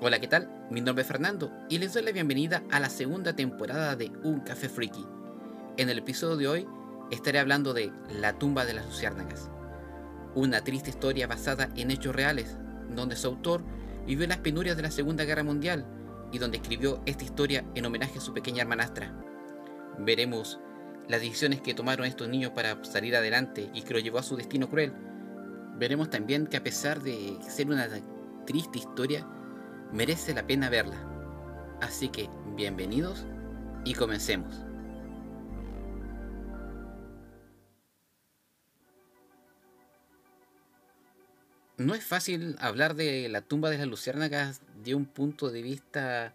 Hola, ¿qué tal? Mi nombre es Fernando y les doy la bienvenida a la segunda temporada de Un Café Freaky. En el episodio de hoy estaré hablando de La tumba de las luciérnagas, una triste historia basada en hechos reales, donde su autor vivió las penurias de la Segunda Guerra Mundial y donde escribió esta historia en homenaje a su pequeña hermanastra. Veremos las decisiones que tomaron estos niños para salir adelante y que lo llevó a su destino cruel. Veremos también que a pesar de ser una triste historia, merece la pena verla. Así que bienvenidos y comencemos. No es fácil hablar de la tumba de las luciérnagas de un punto de vista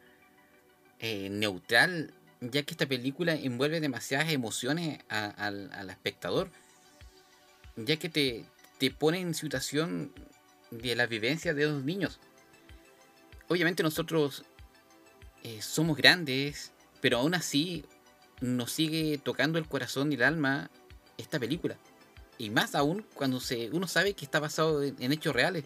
eh, neutral, ya que esta película envuelve demasiadas emociones al espectador, ya que te, te pone en situación de la vivencia de dos niños obviamente nosotros eh, somos grandes, pero aún así nos sigue tocando el corazón y el alma esta película. Y más aún cuando se, uno sabe que está basado en, hechos reales.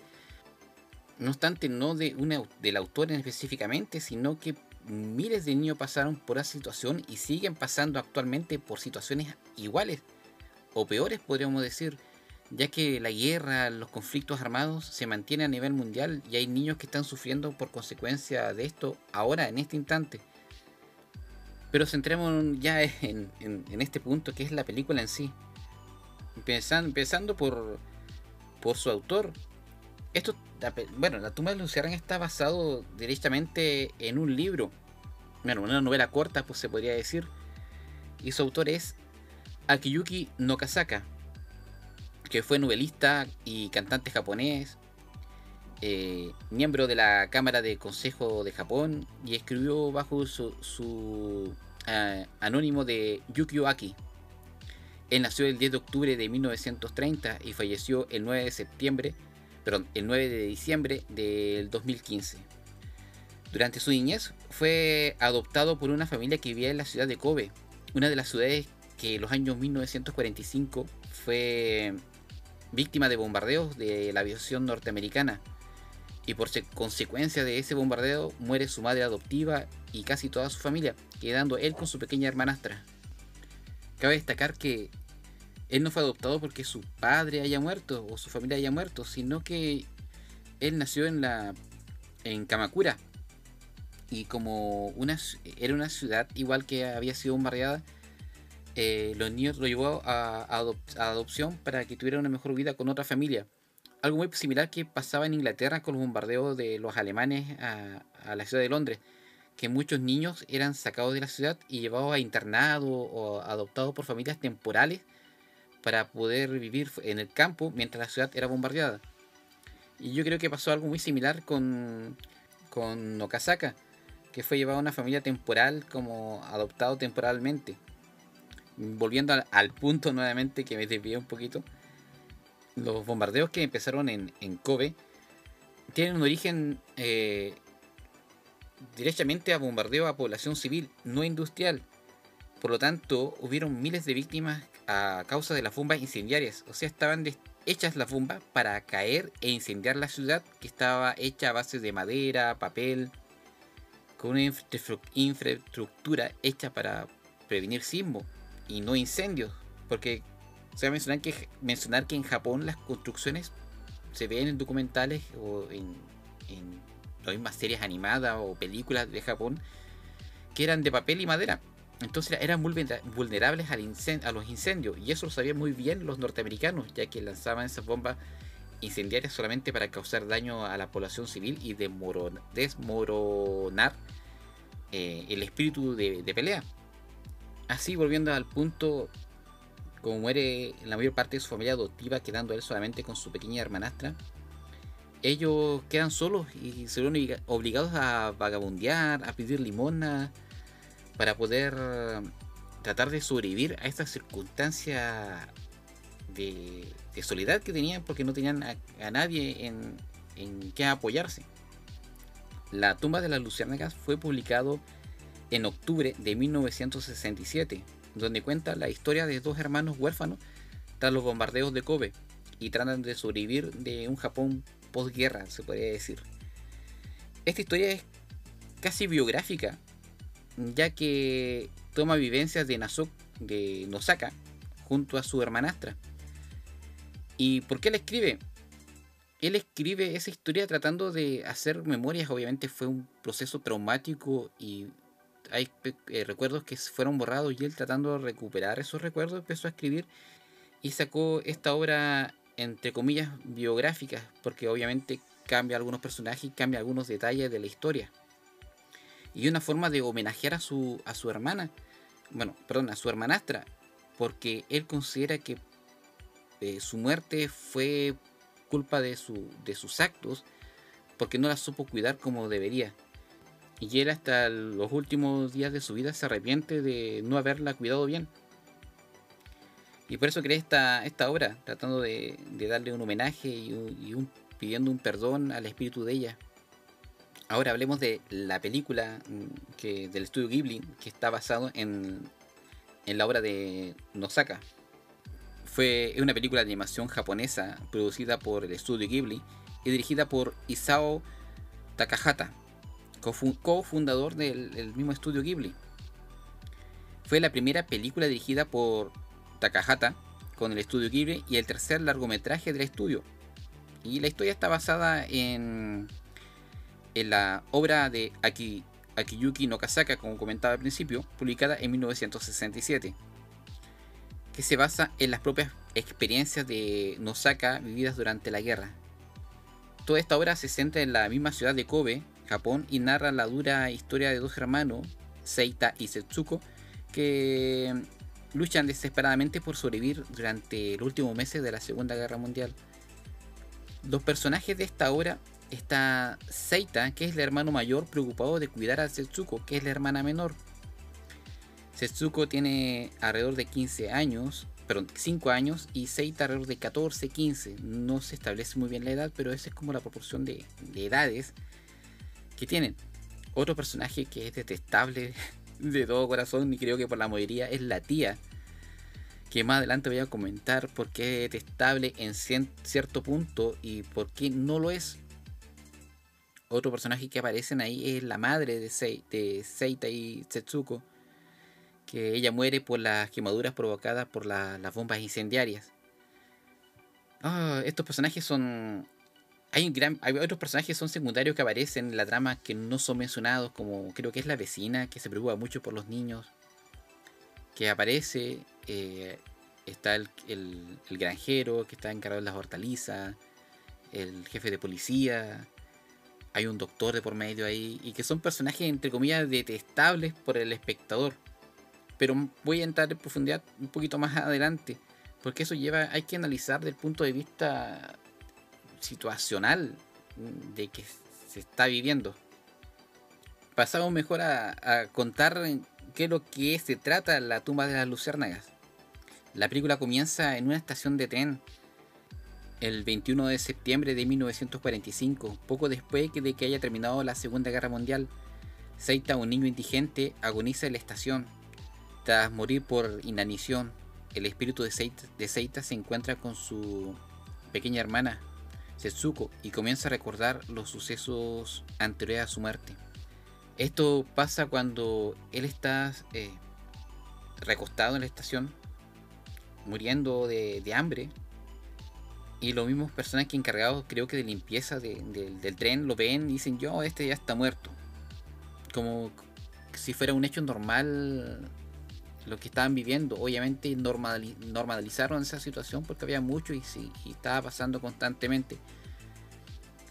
No obstante, no de una, del autor específicamente, sino que miles de niños pasaron por esa situación y siguen pasando actualmente por situaciones iguales o peores, podríamos decir ya que la guerra, los conflictos armados se mantienen a nivel mundial y hay niños que están sufriendo por consecuencia de esto ahora, en este instante. Pero centremos ya en, este punto que es la película en sí. Empezando, empezando por, por su autor. Esto, bueno, La tumba de Luciarán está basado directamente en un libro. Bueno, una novela corta, pues se podría decir. Y su autor es Akiyuki Nokasaka que fue novelista y cantante japonés, eh, miembro de la Cámara de Consejo de Japón y escribió bajo su, eh, anónimo de Yukio Aki. Él nació el 10 de octubre de 1930 y falleció el 9 de septiembre, perdón, el 9 de diciembre del 2015. Durante su niñez fue adoptado por una familia que vivía en la ciudad de Kobe, una de las ciudades que en los años 1945 fue víctima de bombardeos de la aviación norteamericana. Y por consecuencia de ese bombardeo muere su madre adoptiva y casi toda su familia, quedando él con su pequeña hermanastra. Cabe destacar que él no fue adoptado porque su padre haya muerto o su familia haya muerto, sino que él nació en la en Kamakura y como una, era una ciudad igual que había sido bombardeada, eh, los niños lo llevó a, adopción para que tuviera una mejor vida con otra familia. Algo muy similar que pasaba en Inglaterra con los bombardeos de los alemanes a, la ciudad de Londres, que muchos niños eran sacados de la ciudad y llevados a internado o adoptados por familias temporales para poder vivir en el campo mientras la ciudad era bombardeada. Y yo creo que pasó algo muy similar con, con Okazaka, que fue llevado a una familia temporal como adoptado temporalmente volviendo al, punto nuevamente que me desvié un poquito, los bombardeos que empezaron en, Kobe tienen un origen eh, directamente a bombardeo a población civil, no industrial. Por lo tanto, hubieron miles de víctimas a causa de las bombas incendiarias. O sea, estaban hechas las bombas para caer e incendiar la ciudad que estaba hecha a base de madera, papel, con una infraestructura hecha para prevenir sismo y no incendios. Porque se va mencionar que, mencionar que en Japón las construcciones se ven en documentales o en, en las mismas series animadas o películas de Japón que eran de papel y madera. Entonces eran muy vulnerables al a los incendios. Y eso lo sabían muy bien los norteamericanos, ya que lanzaban esas bombas incendiarias solamente para causar daño a la población civil y desmoronar eh, el espíritu de pelea. Así, volviendo al punto, como muere la mayor parte de su familia adoptiva, quedando él solamente con su pequeña hermanastra, ellos quedan solos y se ven obligados a vagabundear, a pedir limona, para poder tratar de sobrevivir a esta circunstancia de, soledad que tenían porque no tenían a, nadie en, en que apoyarse. La tumba de las luciérnagas fue publicado en octubre de 1967, donde cuenta la historia de dos hermanos huérfanos tras los bombardeos de Kobe y tratan de sobrevivir de un Japón posguerra, se podría decir. esta historia es casi biográfica, ya que toma vivencias de Nasuk, de Nosaka, junto a su hermanastra. ¿Y por qué la escribe? Él escribe esa historia tratando de hacer memorias, obviamente fue un proceso traumático y hay eh, recuerdos que fueron borrados y él tratando de recuperar esos recuerdos empezó a escribir y sacó esta obra entre comillas biográfica porque obviamente cambia algunos personajes y cambia algunos detalles de la historia. Y una forma de homenajear a su a su hermana bueno perdón a su hermanastra porque él considera que eh, su muerte fue culpa de, su, de sus actos porque no la supo cuidar como debería y él hasta los últimos días de su vida se arrepiente de no haberla cuidado bien. Y por eso creé esta, esta obra, tratando de, darle un homenaje y, pidiendo un perdón al espíritu de ella. Ahora hablemos de la película mm, que, del estudio Ghibli, que está basado en, en la obra de Nosaka. Fue una película de animación japonesa producida por el estudio Ghibli y dirigida por Isao Takahata cofundador del, mismo estudio Ghibli. Fue la primera película dirigida por Takahata con el estudio Ghibli y el tercer largometraje del estudio. Y la historia está basada en, la obra de Aki, Akiyuki no Kasaka, como comentaba al principio, publicada en 1967, que se basa en las propias experiencias de Nosaka vividas durante la guerra. Toda esta obra se centra en la misma ciudad de Kobe, Japón y narra la dura historia de dos hermanos, Seita y Setsuko, que luchan desesperadamente por sobrevivir durante los últimos meses de la Segunda Guerra Mundial. Los personajes de esta obra está Seita, que es el hermano mayor preocupado de cuidar a Setsuko, que es la hermana menor. Setsuko tiene alrededor de 15 años, perdón, 5 años y Seita alrededor de 14, 15. No se establece muy bien la edad, pero esa es como la proporción de, de edades que tienen. Otro personaje que es detestable de todo corazón y creo que por la mayoría es la tía. Que más adelante voy a comentar por qué es detestable en cierto punto y por qué no lo es. Otro personaje que aparecen ahí es la madre de, Seita y Setsuko. Que ella muere por las quemaduras provocadas por las bombas incendiarias. Ah, estos personajes son hay, gran, hay otros personajes que son secundarios que aparecen en la trama que no son mencionados, como creo que es la vecina, que se preocupa mucho por los niños, que aparece, eh, está el, granjero que está encargado de las hortalizas, el jefe de policía, hay un doctor de por medio ahí, y que son personajes entre comillas detestables por el espectador. Pero voy a entrar en profundidad un poquito más adelante, porque eso lleva, hay que analizar desde el punto de vista situacional de que se está viviendo. Pasamos mejor a, contar qué es lo que se trata la tumba de las luciérnagas. La película comienza en una estación de tren el 21 de septiembre de 1945, poco después de que haya terminado la Segunda Guerra Mundial. Seita, un niño indigente, agoniza en la estación. Tras morir por inanición, el espíritu de Seita, de Seita se encuentra con su pequeña hermana, Setsuko y comienza a recordar los sucesos anteriores a su muerte. Esto pasa cuando él está eh, recostado en la estación, muriendo de, hambre, y los mismos personajes encargados, creo que de limpieza del tren, lo ven y dicen, yo, este ya está muerto. Como si fuera un hecho normal lo que estaban viviendo. Obviamente normalizaron esa situación porque había mucho y, sí, estaba pasando constantemente.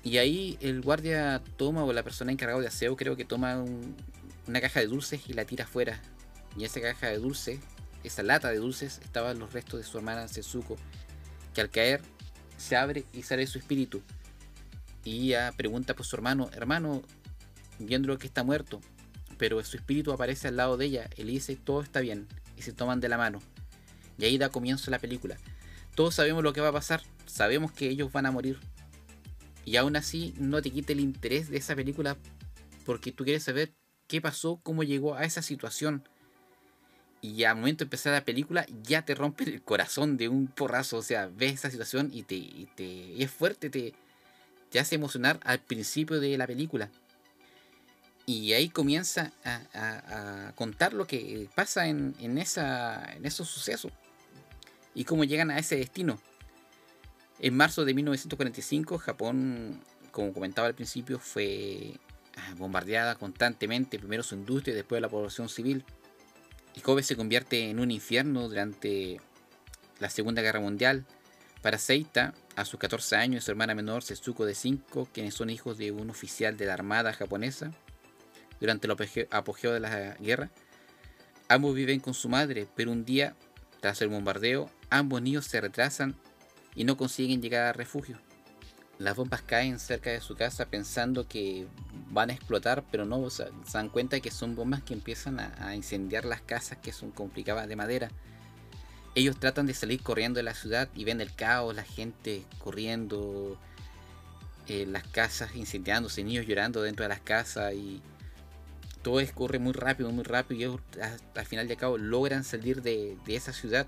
Y ahí el guardia toma, o la persona encargada de aseo, creo que toma una caja de dulces y la tira afuera. Y esa caja de dulces, esa lata de dulces, estaban los restos de su hermana Setsuko, que al caer se abre y sale su espíritu. Y ella pregunta por su hermano, hermano, viendo que está muerto, pero su espíritu aparece al lado de ella. Él dice, todo está bien. Y se toman de la mano. Y ahí da comienzo la película. Todos sabemos lo que va a pasar. Sabemos que ellos van a morir. Y aún así no te quite el interés de esa película porque tú quieres saber qué pasó, cómo llegó a esa situación. Y al momento de empezar la película ya te rompe el corazón de un porrazo. O sea, ves esa situación y, te, y es fuerte, te, te hace emocionar al principio de la película. Y ahí comienza a, contar lo que pasa en, esos sucesos y cómo llegan a ese destino. En marzo de 1945, Japón, como comentaba al principio, fue ah, bombardeada constantemente, primero su industria después la población civil. Y Kobe se convierte en un infierno durante la Segunda Guerra Mundial. Para Seita, a sus 14 años, su hermana menor Setsuko de 5, quienes son hijos de un oficial de la Armada japonesa, durante el apogeo de la guerra. Ambos viven con su madre, pero un día, tras el bombardeo, ambos niños se retrasan y no consiguen llegar a refugio. Las bombas caen cerca de su casa pensando que van a explotar, pero no, se dan cuenta que son bombas que empiezan a, incendiar las casas que son complicadas de madera. Ellos tratan de salir corriendo de la ciudad y ven el caos, la gente corriendo, eh, las casas incendiándose, niños llorando dentro de las casas y todo escurre muy rápido, muy rápido y al final de cabo logran salir de, esa ciudad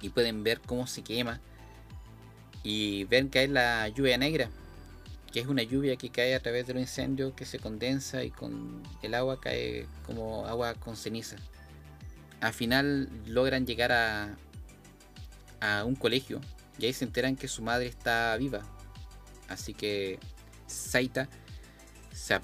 y pueden ver cómo se quema y ven que hay la lluvia negra, que es una lluvia que cae a través de los incendios que se condensa y con el agua cae como agua con ceniza. Al final logran llegar a, a un colegio y ahí se enteran que su madre está viva. Así que Saita se,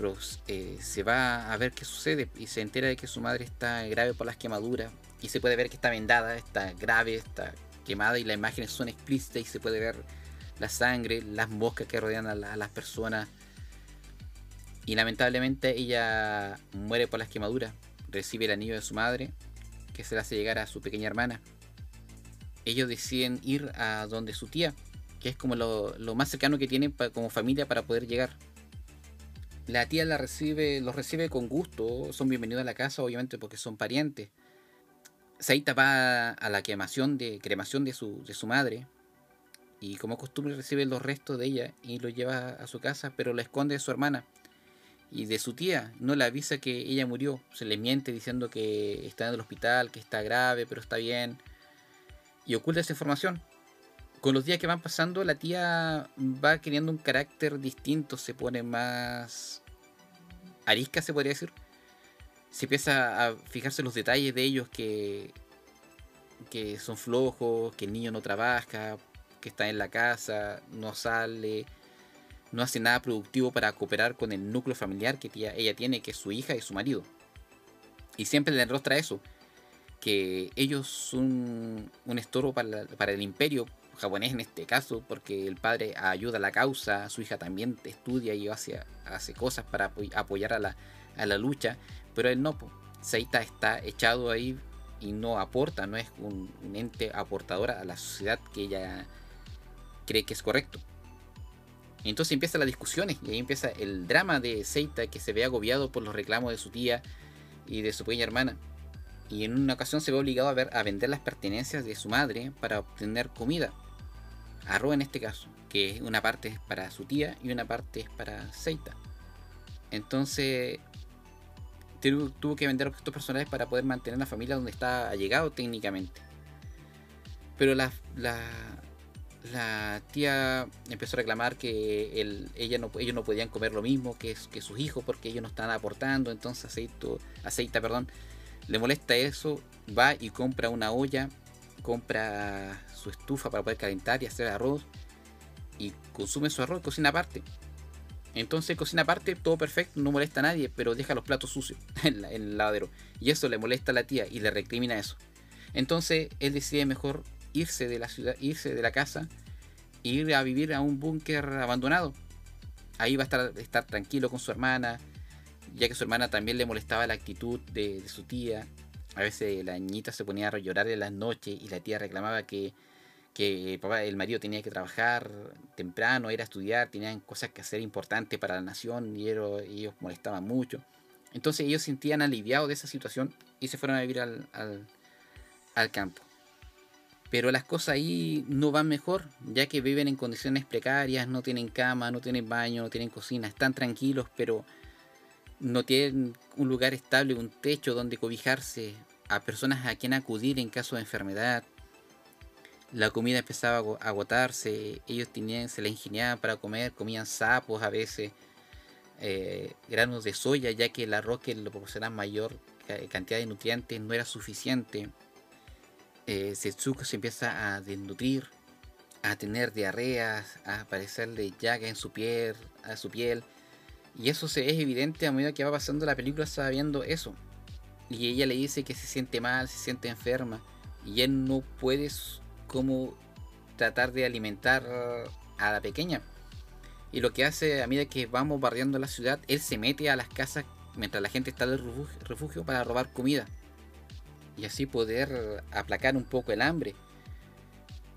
eh, se va a ver qué sucede y se entera de que su madre está grave por las quemaduras y se puede ver que está vendada, está grave, está quemada y las imágenes son explícitas y se puede ver la sangre, las moscas que rodean a, las personas. Y lamentablemente ella muere por las quemaduras, recibe el anillo de su madre que se le hace llegar a su pequeña hermana. Ellos deciden ir a donde su tía, que es como lo, más cercano que tienen como familia para poder llegar la tía la recibe, los recibe con gusto, son bienvenidos a la casa, obviamente porque son parientes. Saita va a la quemación de, cremación de su, de su madre y como costumbre recibe los restos de ella y lo lleva a su casa, pero la esconde de su hermana y de su tía. No le avisa que ella murió, se le miente diciendo que está en el hospital, que está grave, pero está bien y oculta esa información con los días que van pasando, la tía va creando un carácter distinto, se pone más arisca, se podría decir. Se empieza a fijarse en los detalles de ellos que, que son flojos, que el niño no trabaja, que está en la casa, no sale, no hace nada productivo para cooperar con el núcleo familiar que ella tiene, que es su hija y su marido. Y siempre le rostra eso, que ellos son un estorbo para, para el imperio, japonés en este caso, porque el padre ayuda a la causa, su hija también estudia y hace, cosas para apoyar a la, a la lucha, pero él no, Seita está echado ahí y no aporta, no es un, ente aportador a la sociedad que ella cree que es correcto. Entonces empiezan las discusiones y ahí empieza el drama de Seita que se ve agobiado por los reclamos de su tía y de su pequeña hermana. Y en una ocasión se ve obligado a, ver, a vender las pertenencias de su madre para obtener comida arroz en este caso, que una parte es para su tía y una parte es para Seita. Entonces tuvo que vender objetos personales para poder mantener la familia donde está llegado técnicamente. Pero la, la, tía empezó a reclamar que ella no, ellos no podían comer lo mismo que, que sus hijos porque ellos no estaban aportando. Entonces aceito, Aceita perdón, le molesta eso, va y compra una olla, compra su estufa para poder calentar y hacer arroz. Y consume su arroz, cocina aparte. Entonces cocina aparte, todo perfecto, no molesta a nadie, pero deja los platos sucios en, el lavadero. Y eso le molesta a la tía y le recrimina eso. Entonces él decide mejor irse de la ciudad, irse de la casa e ir a vivir a un búnker abandonado. Ahí va a estar, estar, tranquilo con su hermana, ya que su hermana también le molestaba la actitud de, de su tía. A veces la niñita se ponía a llorar en las noches y la tía reclamaba que que papá, el marido tenía que trabajar temprano, ir a estudiar, tenían cosas que hacer importantes para la nación y ellos, molestaban mucho. Entonces ellos sentían aliviados de esa situación y se fueron a vivir al, al, campo. Pero las cosas ahí no van mejor, ya que viven en condiciones precarias, no tienen cama, no tienen baño, no tienen cocina, están tranquilos, pero no tienen un lugar estable, un techo donde cobijarse, a personas a quien acudir en caso de enfermedad, la comida empezaba a agotarse, ellos tenían, se la ingeniaban para comer, comían sapos a veces, eh, granos de soya, ya que el arroz que le proporcionaba mayor cantidad de nutrientes no era suficiente. Eh, Setsuko se empieza a desnutrir, a tener diarreas, a aparecerle llagas en su piel, a su piel. Y eso se es evidente a medida que va pasando la película, sabiendo eso. Y ella le dice que se siente mal, se siente enferma. Y él no puede como tratar de alimentar a la pequeña. Y lo que hace a medida que vamos barriendo la ciudad, él se mete a las casas mientras la gente está en refugio para robar comida. Y así poder aplacar un poco el hambre.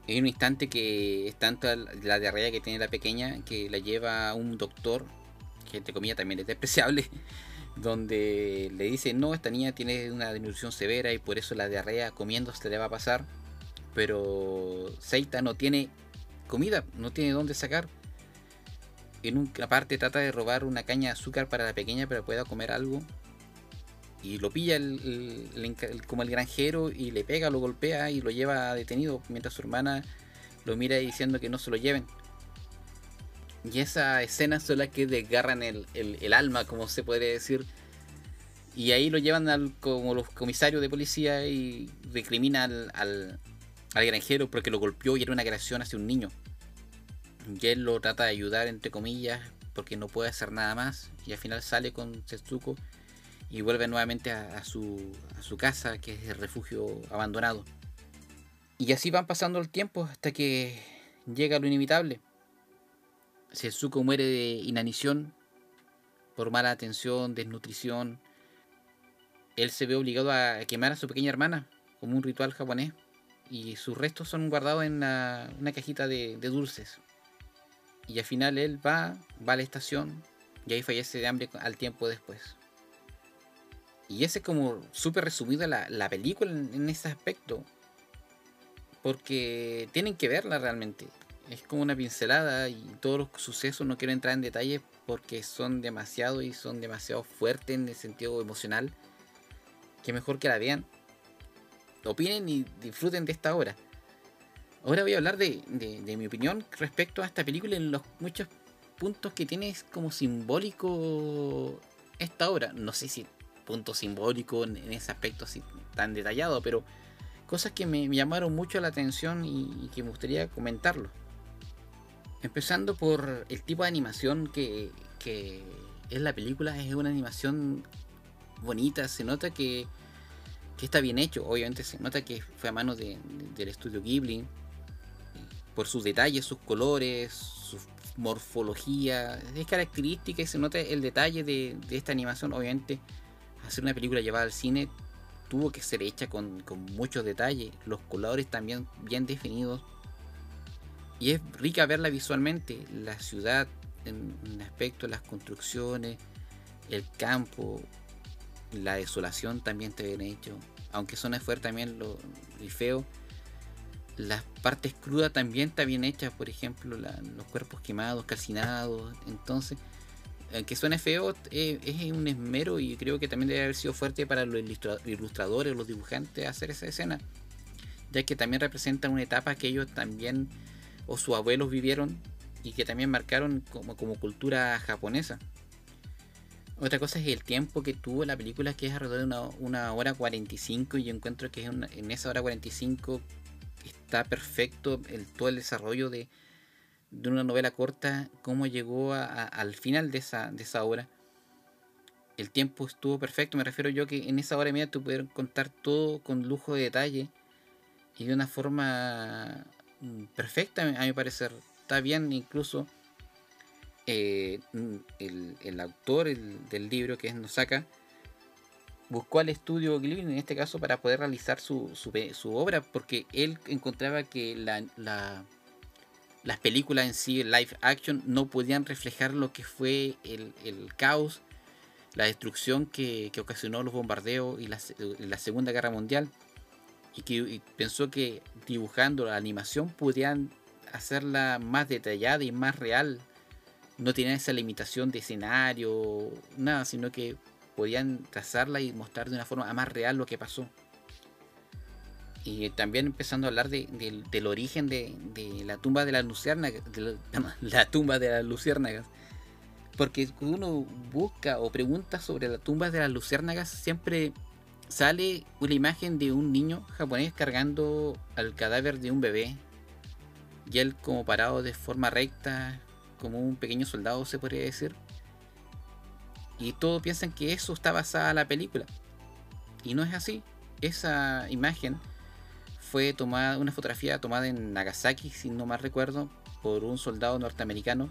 Hay un instante que es tanto la diarrea que tiene la pequeña que la lleva un doctor, que entre comillas también es despreciable, donde le dice, no, esta niña tiene una disminución severa y por eso la diarrea comiendo se le va a pasar. Pero Seita no tiene comida, no tiene dónde sacar en una parte trata de robar una caña de azúcar para la pequeña para que pueda comer algo. Y lo pilla como el granjero y le pega, lo golpea y lo lleva detenido mientras su hermana lo mira diciendo que no se lo lleven. Y esa escena son las que desgarran el, alma, como se puede decir. Y ahí lo llevan al, como los comisarios de policía y recriminan al, al granjero porque lo golpeó y era una agresión hacia un niño. Y él lo trata de ayudar, entre comillas, porque no puede hacer nada más. Y al final sale con Setsuko y vuelve nuevamente a, su, a su casa, que es el refugio abandonado. Y así van pasando el tiempo hasta que llega lo inevitable. Setsuko muere de inanición por mala atención, desnutrición. Él se ve obligado a quemar a su pequeña hermana como un ritual japonés. Y sus restos son guardados en una, cajita de dulces. Y al final él va, va a la estación y ahí fallece de hambre al tiempo después. Y ese es como súper resumida la, película en, ese aspecto. Porque tienen que verla realmente. Es como una pincelada y todos los sucesos no quiero entrar en detalle porque son demasiado y son demasiado fuertes en el sentido emocional. Que mejor que la vean. Opinen y disfruten de esta obra. Ahora voy a hablar de, mi opinión respecto a esta película en los muchos puntos que tiene como simbólico esta obra. No sé si punto simbólico en, ese aspecto así tan detallado, pero cosas que me, llamaron mucho la atención y, que me gustaría comentarlo. Empezando por el tipo de animación que, es la película, es una animación bonita, se nota que, está bien hecho, obviamente se nota que fue a mano del estudio Ghibli, por sus detalles, sus colores, su morfología. Es característica y se nota el detalle de, esta animación. Obviamente, hacer una película llevada al cine tuvo que ser hecha con, muchos detalles. Los colores también bien definidos. Y es rica verla visualmente. La ciudad en, en aspecto, las construcciones, el campo, la desolación también está bien hecho. Aunque suena fuerte también lo, el feo las partes crudas también está bien hechas, por ejemplo, los cuerpos quemados, calcinados. Entonces, aunque suene feo, eh, es un esmero y creo que también debe haber sido fuerte para los ilustradores, los dibujantes hacer esa escena, ya que también representa una etapa que ellos también o sus abuelos vivieron y que también marcaron como, como cultura japonesa. Otra cosa es el tiempo que tuvo la película, que es alrededor de una, una hora 45, y yo encuentro que en esa hora 45 está perfecto el, todo el desarrollo de, una novela corta, cómo llegó al final de esa, de esa obra. El tiempo estuvo perfecto, me refiero yo que en esa hora y media tú pudieron contar todo con lujo de detalle y de una forma perfecta, a mi parecer. Está bien incluso eh, mm, el, autor del libro, que es Nosaka, buscó al estudio Ghibli en este caso para poder realizar su, su, obra porque él encontraba que la, las películas en sí, live action, no podían reflejar lo que fue el, caos, la destrucción que, ocasionó los bombardeos y la, la, Segunda Guerra Mundial y que pensó que dibujando la animación podían hacerla más detallada y más real. No tenía esa limitación de escenario, nada, sino que podían trazarla y mostrar de una forma más real lo que pasó. Y también empezando a hablar del origen de, la tumba de las luciérnagas, la, tumba de las luciérnagas, Porque cuando uno busca o pregunta sobre la tumba de las luciérnagas, siempre sale una imagen de un niño japonés cargando al cadáver de un bebé. Y él como parado de forma recta, como un pequeño soldado se podría decir. Y todos piensan que eso está basada en la película. Y no es así. Esa imagen fue tomada, una fotografía tomada en Nagasaki, si no mal recuerdo, por un soldado norteamericano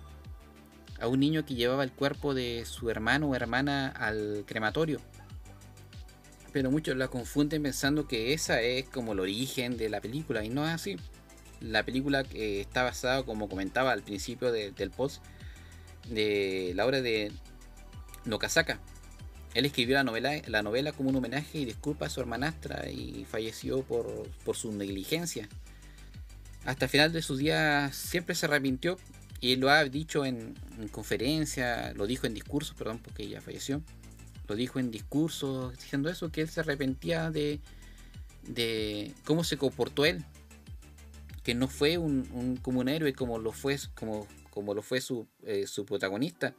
a un niño que llevaba el cuerpo de su hermano o hermana al crematorio. Pero muchos la confunden pensando que esa es como el origen de la película y no es así. La película está basada, como comentaba al principio del post, de la obra de Nokasaka. Él escribió la novela, la novela como un homenaje y disculpa a su hermanastra y falleció por, por su negligencia. Hasta el final de sus días siempre se arrepintió y lo ha dicho en, conferencia, lo dijo en discursos, perdón, porque ella falleció. Lo dijo en discursos diciendo eso, que él se arrepentía de, de cómo se comportó él. Que no fue un, como un héroe como lo fue, como, como lo fue su, eh, su protagonista.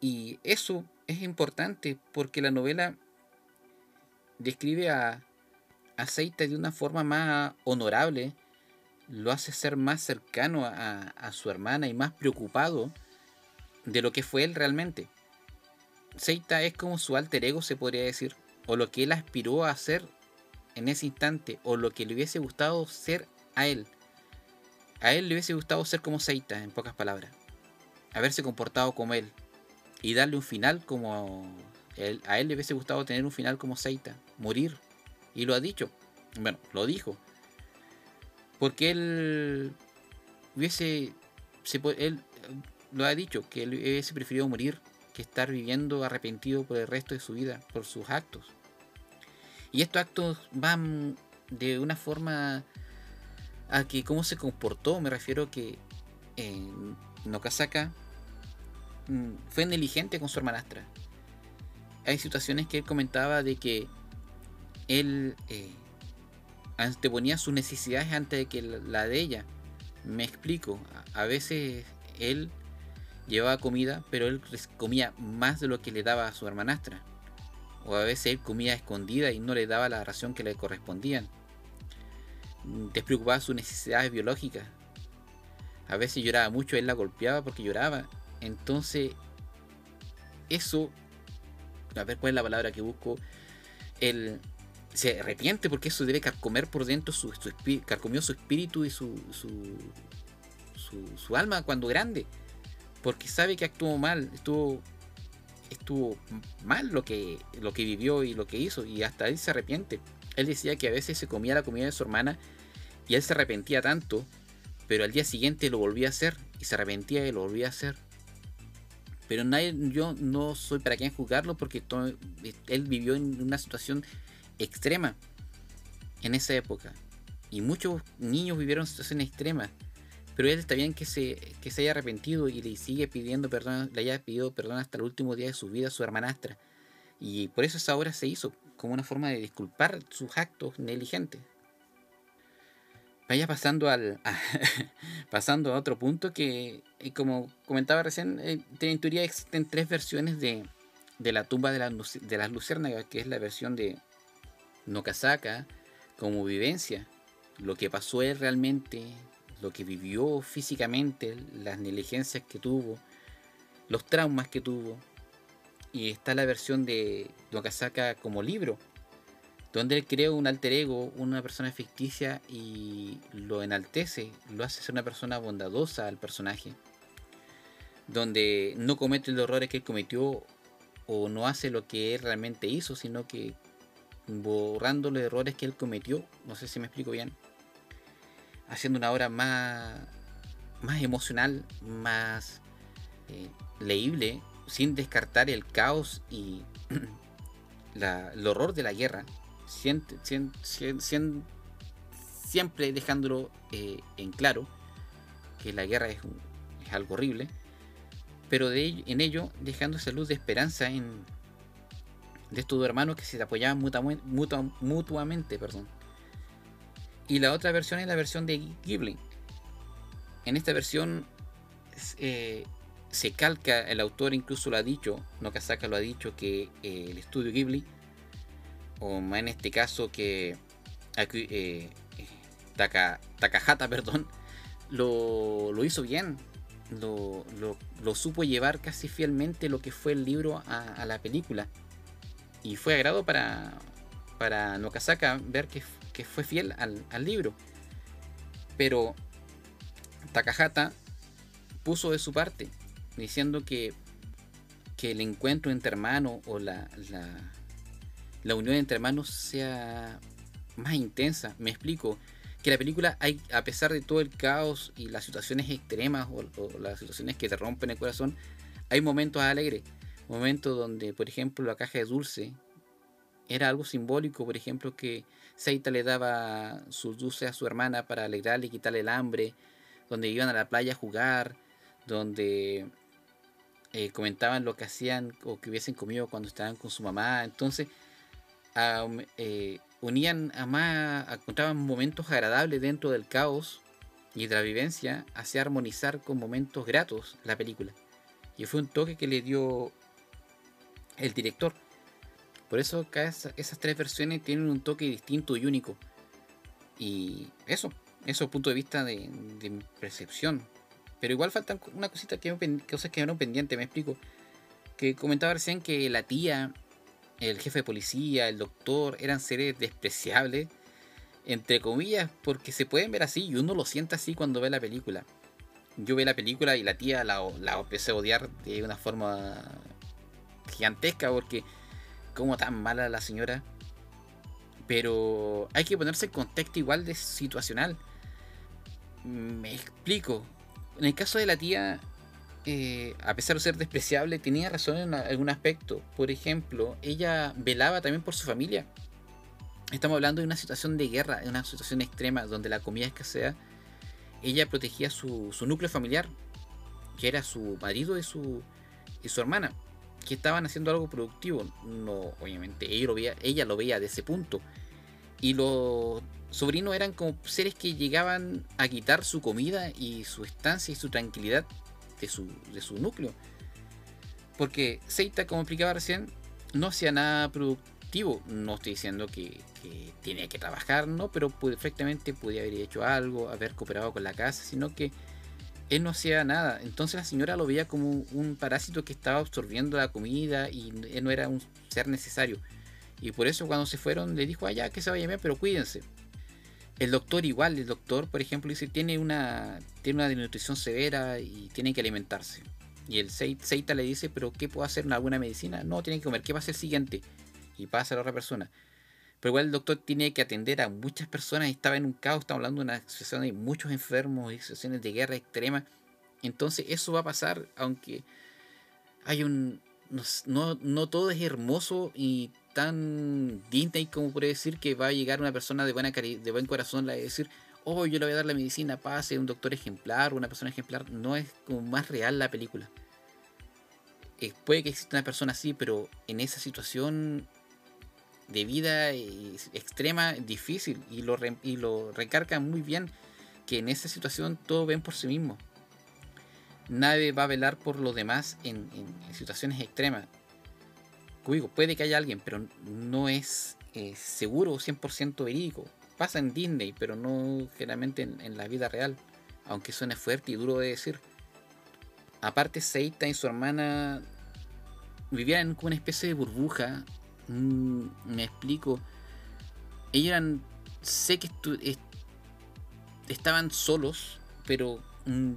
Y eso es importante porque la novela describe a, a Seita de una forma más honorable lo hace ser más cercano a, su hermana y más preocupado de lo que fue él realmente. Seita es como su alter ego, se podría decir, o lo que él aspiró a ser en ese instante, o lo que le hubiese gustado ser a él. A él le hubiese gustado ser como Seita, en pocas palabras. Haberse comportado como él. Y darle un final como... Él, a él le hubiese gustado tener un final como Seita. Morir. Y lo ha dicho. Bueno, lo dijo. Porque él hubiese. él lo ha dicho, que él hubiese preferido morir estar viviendo arrepentido por el resto de su vida, por sus actos. Y estos actos van de una forma a que cómo se comportó, me refiero que en Nokasaka mm, fue negligente con su hermanastra. Hay situaciones que él comentaba de que él eh, anteponía sus necesidades antes de que la de ella. Me explico, a veces él llevaba comida, pero él comía más de lo que le daba a su hermanastra. O a veces él comía escondida y no le daba la ración que le correspondían. Despreocupaba sus necesidades biológicas. A veces lloraba mucho, él la golpeaba porque lloraba. Entonces, eso, a ver cuál es la palabra que busco, el se arrepiente porque eso debe carcomer por dentro su, su carcomió su espíritu y su, su, su, alma cuando grande. Porque sabe que actuó mal, estuvo, estuvo mal lo que, lo que vivió y lo que hizo, y hasta él se arrepiente. Él decía que a veces se comía la comida de su hermana y él se arrepentía tanto, pero al día siguiente lo volvía a hacer, y se arrepentía y lo volvía a hacer. Pero nadie, yo no soy para quien juzgarlo porque él vivió en una situación extrema en esa época. Y muchos niños vivieron situaciones extremas. Pero él está bien que se, que se haya arrepentido y le sigue pidiendo perdón, le haya pedido perdón hasta el último día de su vida a su hermanastra. Y por eso esa obra se hizo como una forma de disculpar sus actos negligentes. Vaya pasando al pasando a otro punto que, eh, como comentaba recién, eh, en teoría existen tres versiones de, de la tumba de, de las luciérnagas, que es la versión de, Nokasaka como vivencia, lo que pasó él realmente, lo que vivió físicamente, las negligencias que tuvo, los traumas que tuvo. Y está la versión de Nokasaka como libro, donde él crea un alter ego, una persona ficticia y lo enaltece, lo hace ser una persona bondadosa al personaje, donde no comete los errores que él cometió o no hace lo que él realmente hizo, sino que borrando los errores que él cometió, no sé si me explico bien, haciendo una obra más, más emocional, más eh, leíble, sin descartar el caos y el horror de la guerra, siempre dejándolo eh, en claro que la guerra es, algo horrible, pero en ello dejando esa luz de esperanza de estos dos hermanos que se apoyaban mutuamente. Perdón. Y la otra versión es la versión de Ghibli. En esta versión, eh, se calca, el autor incluso lo ha dicho, no Kasaka lo ha dicho, que eh, el estudio Ghibli, o más en este caso que eh, Taka, Takahata, perdón, lo, lo hizo bien, lo, lo, supo llevar casi fielmente lo que fue el libro a, la película. Y fue agrado para, para Nokasaka ver que, que fue fiel al, libro. Pero Takahata puso de su parte, diciendo que, que el encuentro entre hermanos o la, la, unión entre hermanos sea más intensa. Me explico. Que la película, hay, a pesar de todo el caos y las situaciones extremas o, las situaciones que te rompen el corazón, hay momentos alegres. Momentos donde, por ejemplo, la caja de dulce era algo simbólico. Por ejemplo, que Seita le daba sus dulces a su hermana para alegrarle y quitarle el hambre. Donde iban a la playa a jugar. Donde eh, comentaban lo que hacían o que hubiesen comido cuando estaban con su mamá. Entonces, eh, unían a más, encontraban momentos agradables dentro del caos y de la vivencia, hacía armonizar con momentos gratos la película. Y fue un toque que le dio el director. Por eso cada esas tres versiones tienen un toque distinto y único. Y eso, eso es punto de vista de, de percepción. Pero igual faltan una cosita que cosas que eran pendientes, me explico. Que comentaba recién que la tía, el jefe de policía, el doctor, eran seres despreciables, entre comillas, porque se pueden ver así y uno lo siente así cuando ve la película. Yo ve la película y la tía la, la empecé a odiar de una forma gigantesca porque como tan mala la señora. Pero hay que ponerse en contexto igual de situacional. Me explico. En el caso de la tía, eh, a pesar de ser despreciable, tenía razón en algún aspecto. Por ejemplo, ella velaba también por su familia. Estamos hablando de una situación de guerra, de una situación extrema donde la comida escasea. Ella protegía su, núcleo familiar, que era su marido y su, y su hermana, que estaban haciendo algo productivo. No, obviamente, ella lo veía, ella lo veía de ese punto. Y los sobrinos eran como seres que llegaban a quitar su comida y su estancia y su tranquilidad de su, de su núcleo. Porque Seita, como explicaba recién, no hacía nada productivo. No estoy diciendo que, que tenía que trabajar, ¿no? Pero perfectamente podía haber hecho algo, haber cooperado con la casa, sino que él no hacía nada. Entonces la señora lo veía como un parásito que estaba absorbiendo la comida y él no era un ser necesario. Y por eso cuando se fueron le dijo, allá que se vaya bien, pero cuídense. El doctor igual, el doctor, por ejemplo, dice, tiene una, tiene una desnutrición severa y tiene que alimentarse. Y el Seita le dice, pero ¿qué puedo hacer alguna medicina? No, tiene que comer, ¿qué va a ser el siguiente? Y pasa a la otra persona. Pero igual el doctor tiene que atender a muchas personas y estaba en un caos, estamos hablando de una situación de muchos enfermos y situaciones de guerra extrema. Entonces eso va a pasar, aunque hay un... No, no todo es hermoso y tan Disney como puede decir que va a llegar una persona de, buena de buen corazón a decir, oh, yo le voy a dar la medicina, pase, un doctor ejemplar, una persona ejemplar. No es como más real la película. Eh, puede que exista una persona así, pero en esa situación de vida extrema, difícil, y lo, y lo recarga muy bien, que en esa situación todos ven por sí mismos. Nadie va a velar por los demás en situaciones extremas puede que haya alguien, pero no es eh, seguro 100% verídico. Pasa en Disney, pero no generalmente en, la vida real, aunque suene fuerte y duro de decir. Aparte, Seita y su hermana vivían como una especie de burbuja. Mm, me explico. Ellos eran. Sé que estaban solos, pero mm,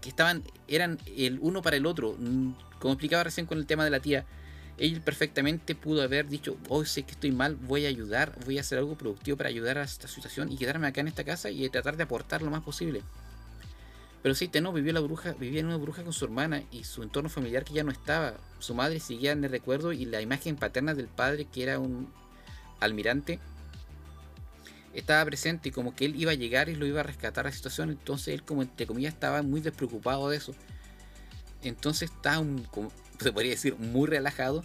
que estaban. eran el uno para el otro. Mm, como explicaba recién con el tema de la tía él perfectamente pudo haber dicho, hoy sé que estoy mal, voy a ayudar, voy a hacer algo productivo para ayudar a esta situación y quedarme acá en esta casa y tratar de aportar lo más posible. Pero sí, no, vivió la bruja, vivía en una bruja con su hermana y su entorno familiar que ya no estaba. Su madre seguía en el recuerdo y la imagen paterna del padre, que era un almirante, estaba presente y como que él iba a llegar y lo iba a rescatar la situación. Entonces él, como entre comillas, estaba muy despreocupado de eso. Entonces estaba un, se podría decir, muy relajado,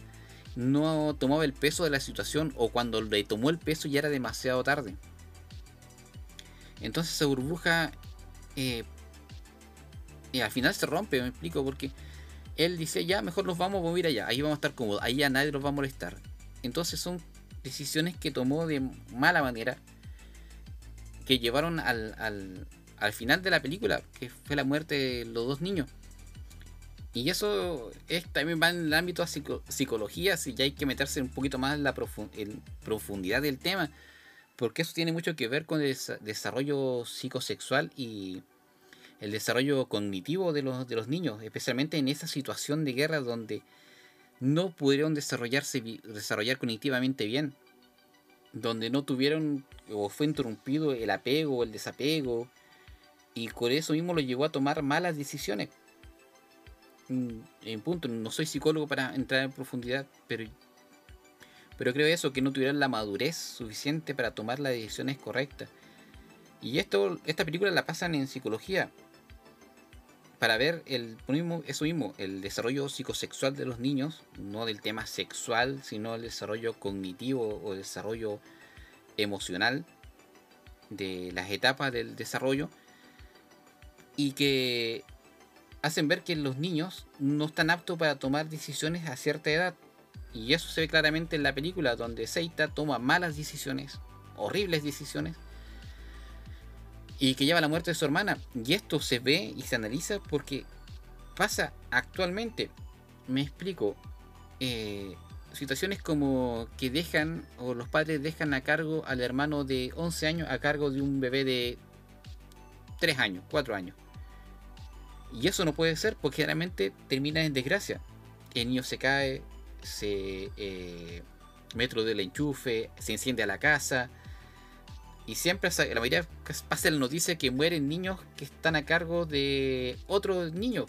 no tomaba el peso de la situación o cuando le tomó el peso ya era demasiado tarde. Entonces esa burbuja eh, Y al final se rompe, me explico, porque él dice, ya, mejor nos vamos a mover allá, ahí vamos a estar cómodos, ahí ya nadie nos va a molestar. Entonces son decisiones que tomó de mala manera, que llevaron al, al, al final de la película, que fue la muerte de los dos niños. Y eso es, también va en el ámbito de psicología, si ya hay que meterse un poquito más en la profundidad del tema, porque eso tiene mucho que ver con el desarrollo psicosexual y el desarrollo cognitivo de los, de los niños, especialmente en esa situación de guerra donde no pudieron desarrollarse, desarrollar cognitivamente bien, donde no tuvieron o fue interrumpido el apego o el desapego, y por eso mismo lo llevó a tomar malas decisiones. Mm, en punto, no soy psicólogo para entrar en profundidad, pero, pero creo eso, que no tuvieron la madurez suficiente para tomar las decisiones correctas. Y esto, esta película la pasan en psicología, para ver el eso mismo, el desarrollo psicosexual de los niños, no del tema sexual, sino el desarrollo cognitivo o el desarrollo emocional de las etapas del desarrollo y que hacen ver que los niños no están aptos para tomar decisiones a cierta edad. Y eso se ve claramente en la película, donde Seita toma malas decisiones, horribles decisiones, y que lleva a la muerte de su hermana. Y esto se ve y se analiza porque pasa actualmente. Me explico. Eh, situaciones como que dejan o los padres dejan a cargo al hermano de 11 años a cargo de un bebé de 3 años, 4 años. Y eso no puede ser porque generalmente termina en desgracia. El niño se cae, se eh, metro del enchufe, se enciende a la casa. Y siempre, la mayoría pasa la noticia que mueren niños que están a cargo de otros niños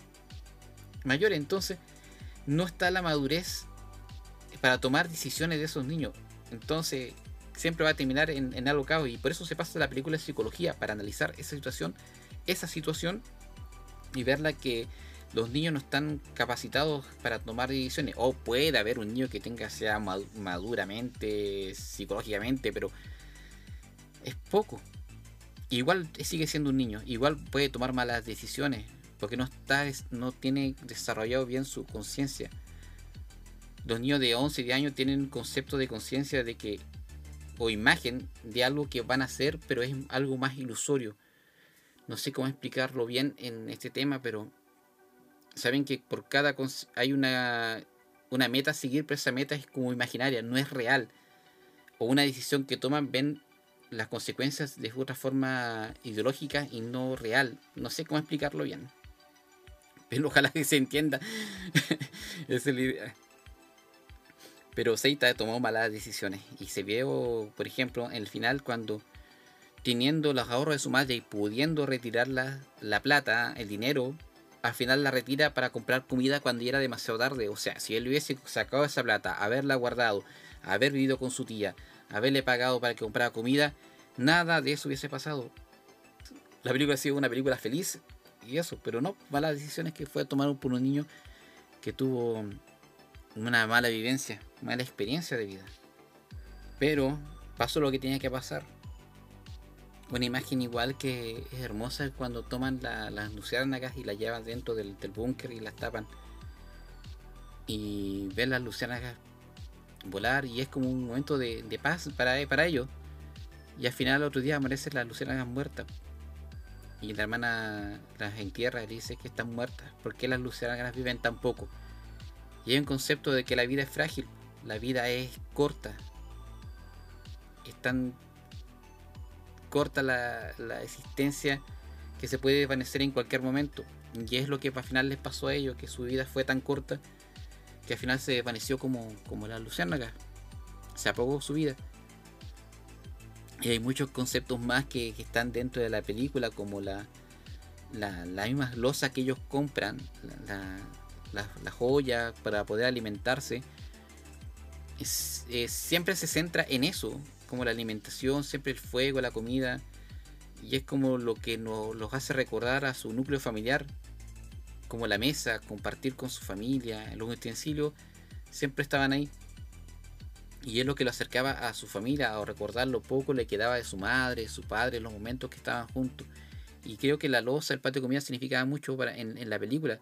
mayores. Entonces, no está la madurez para tomar decisiones de esos niños. Entonces, siempre va a terminar en, algo caos. Y por eso se pasa la película de psicología, para analizar esa situación, esa situación y verla que los niños no están capacitados para tomar decisiones. O puede haber un niño que tenga sea maduramente, psicológicamente, pero es poco. Igual sigue siendo un niño, igual puede tomar malas decisiones, porque no está no tiene desarrollado bien su conciencia. Los niños de 11 de años tienen un concepto de conciencia de que o imagen de algo que van a hacer, pero es algo más ilusorio no sé cómo explicarlo bien en este tema, pero saben que por cada hay una, una meta a seguir, pero esa meta es como imaginaria, no es real. O una decisión que toman, ven las consecuencias de otra forma ideológica y no real. No sé cómo explicarlo bien. Pero ojalá que se entienda. es la idea. Pero Seita tomó malas decisiones. Y se vio, por ejemplo, en el final cuando teniendo los ahorros de su madre y pudiendo retirar la, plata, el dinero, al final la retira para comprar comida cuando ya era demasiado tarde. O sea, si él hubiese sacado esa plata, haberla guardado, haber vivido con su tía, haberle pagado para que comprara comida, nada de eso hubiese pasado. La película ha sido una película feliz y eso, pero no malas decisiones que fue tomar por un niño que tuvo una mala vivencia, mala experiencia de vida. Pero pasó lo que tenía que pasar una imagen igual que es hermosa cuando toman las luciérnagas y las llevan dentro del, búnker y las tapan. Y ven las luciérnagas volar y es como un momento de, paz para, ellos. Y al final otro día aparecen las luciérnagas muertas. Y la hermana las entierra y dice que están muertas. ¿Por qué las luciérnagas viven tan poco? Y hay un concepto de que la vida es frágil. La vida es corta. Están corta la, existencia que se puede desvanecer en cualquier momento. Y es lo que al final les pasó a ellos, que su vida fue tan corta que al final se desvaneció como, como la luciérnaga. Se apagó su vida. Y hay muchos conceptos más que, están dentro de la película, como la, la, la misma losa que ellos compran, la, la, joya para poder alimentarse. siempre se centra en eso, como la alimentación, siempre el fuego, la comida, y es como lo que nos los hace recordar a su núcleo familiar, como la mesa, compartir con su familia, los utensilios, siempre estaban ahí. Y es lo que lo acercaba a su familia, a recordar lo poco le quedaba de su madre, su padre, los momentos que estaban juntos. Y creo que la losa, el patio de comida significaba mucho para, en, la película,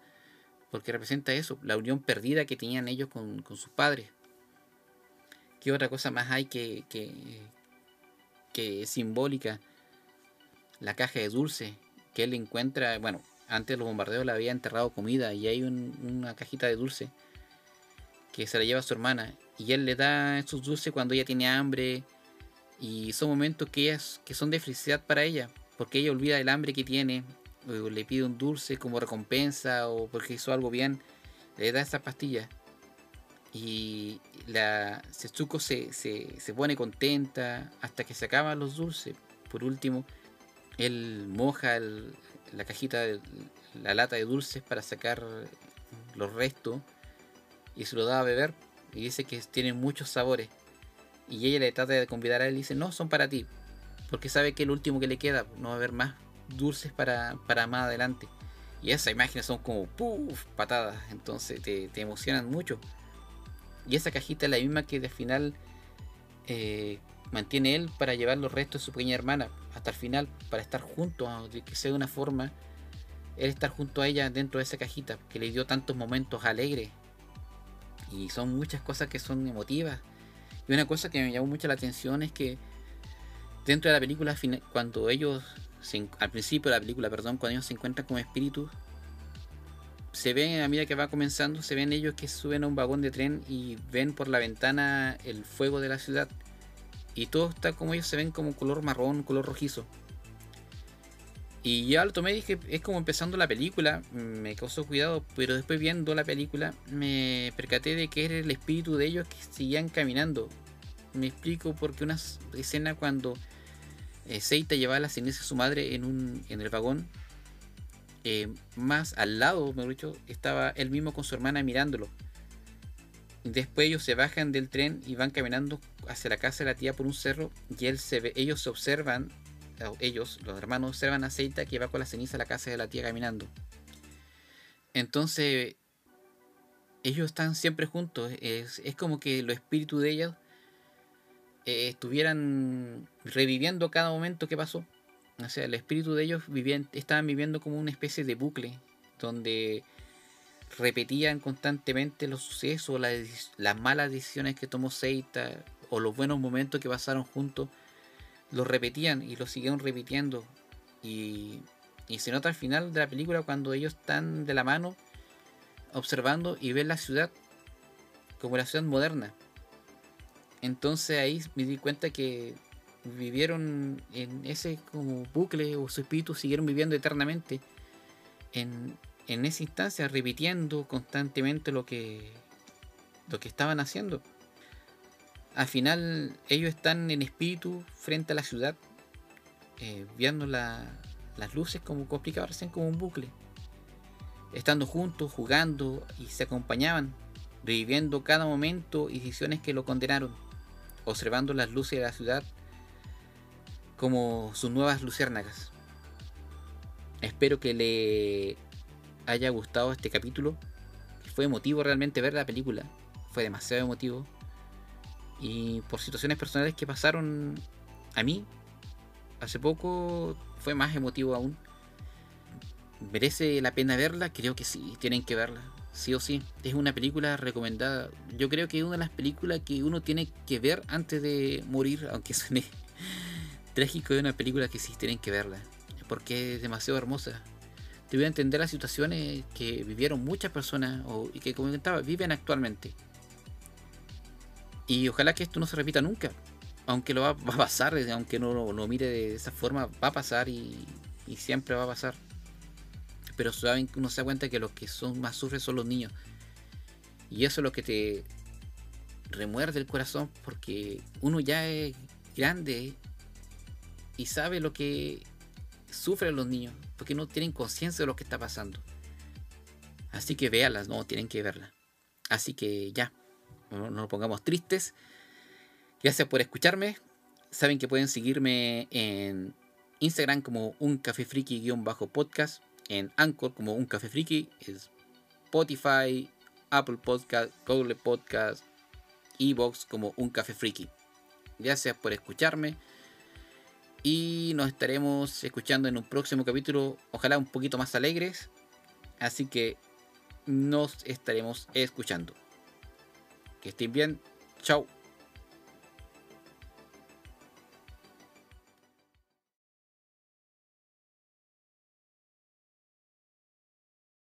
porque representa eso, la unión perdida que tenían ellos con, sus padres. ¿Qué otra cosa más hay que, que, que simbólica? La caja de dulce, que él encuentra, bueno, antes los bombardeos le había enterrado comida y hay una cajita de dulce que se la lleva a su hermana y él le da esos dulces cuando ella tiene hambre y son momentos que, que son de felicidad para ella porque ella olvida el hambre que tiene o le pide un dulce como recompensa o porque hizo algo bien le da esa pastilla y la Setsuko se, se, se pone contenta hasta que se acaban los dulces. Por último él moja la cajita de la lata de dulces para sacar los restos y se lo da a beber y dice que tienen muchos sabores. Y ella le trata de convidar a él y dice, no, son para ti. Porque sabe que el último que le queda, no va a haber más dulces para, para más adelante. Y esas imágenes son como puff, patadas. Entonces te, emocionan mucho. Y esa cajita es la misma que al final eh, mantiene él para llevar los restos de su pequeña hermana hasta el final, para estar juntos, que sea de una forma, él estar junto a ella dentro de esa cajita que le dio tantos momentos alegres y son muchas cosas que son emotivas. Y una cosa que me llamó mucho la atención es que dentro de la película, cuando ellos, al principio de la película, perdón, cuando ellos se encuentran como espíritus, se ven a medida que va comenzando, se ven ellos que suben a un vagón de tren y ven por la ventana el fuego de la ciudad. Y todo está como ellos se ven como color marrón, color rojizo. Y ya lo tomé y dije, es como empezando la película, me causó cuidado, pero después viendo la película me percaté de que era el espíritu de ellos que seguían caminando. Me explico porque una escena cuando eh, Seita llevaba la ceniza de su madre en, un, en el vagón, eh, más al lado, me dicho, estaba él mismo con su hermana mirándolo. Después ellos se bajan del tren y van caminando hacia la casa de la tía por un cerro y él se ve, ellos se observan ellos, los hermanos, observan a Seita que va con la ceniza a la casa de la tía caminando. Entonces, ellos están siempre juntos. Es, como que los espíritus de ellos eh, estuvieran reviviendo cada momento que pasó. O sea, el espíritu de ellos vivían, estaban viviendo como una especie de bucle donde repetían constantemente los sucesos, las, las malas decisiones que tomó Seita o los buenos momentos que pasaron juntos lo repetían y lo siguieron repitiendo. Y, y se nota al final de la película cuando ellos están de la mano observando y ven la ciudad como la ciudad moderna. Entonces ahí me di cuenta que vivieron en ese como bucle o su espíritu siguieron viviendo eternamente en, en esa instancia, repitiendo constantemente lo que, lo que estaban haciendo al final ellos están en espíritu frente a la ciudad, eh, viendo las luces, como, explicaba recién, como un bucle. Estando juntos, jugando y se acompañaban, reviviendo cada momento y decisiones que lo condenaron, observando las luces de la ciudad como sus nuevas luciérnagas. Espero que le haya gustado este capítulo. Fue emotivo realmente ver la película. Fue demasiado emotivo y por situaciones personales que pasaron a mí hace poco, fue más emotivo aún. ¿Merece la pena verla? Creo que sí, tienen que verla. Sí o sí, es una película recomendada. Yo creo que es una de las películas que uno tiene que ver antes de morir, aunque suene trágico de una película que sí tienen que verla, porque es demasiado hermosa. Te voy a entender las situaciones que vivieron muchas personas y que comentaba, viven actualmente. Y ojalá que esto no se repita nunca. Aunque lo va, a pasar, aunque no lo, mire de esa forma, va a pasar y, siempre va a pasar. Pero saben, uno se da cuenta que los que son más sufren son los niños. Y eso es lo que te remuerde el corazón porque uno ya es grande y sabe lo que sufren los niños porque no tienen conciencia de lo que está pasando. Así que véalas, no, tienen que verla. Así que ya, no, nos pongamos tristes. Gracias por escucharme. Saben que pueden seguirme en Instagram como un café friki-podcast, en Anchor como un café friki, Spotify, Apple Podcast, Google Podcast, Evox como un café friki. Gracias por escucharme Y nos estaremos escuchando en un próximo capítulo, ojalá un poquito más alegres. Así que nos estaremos escuchando. Que estén bien. Chao.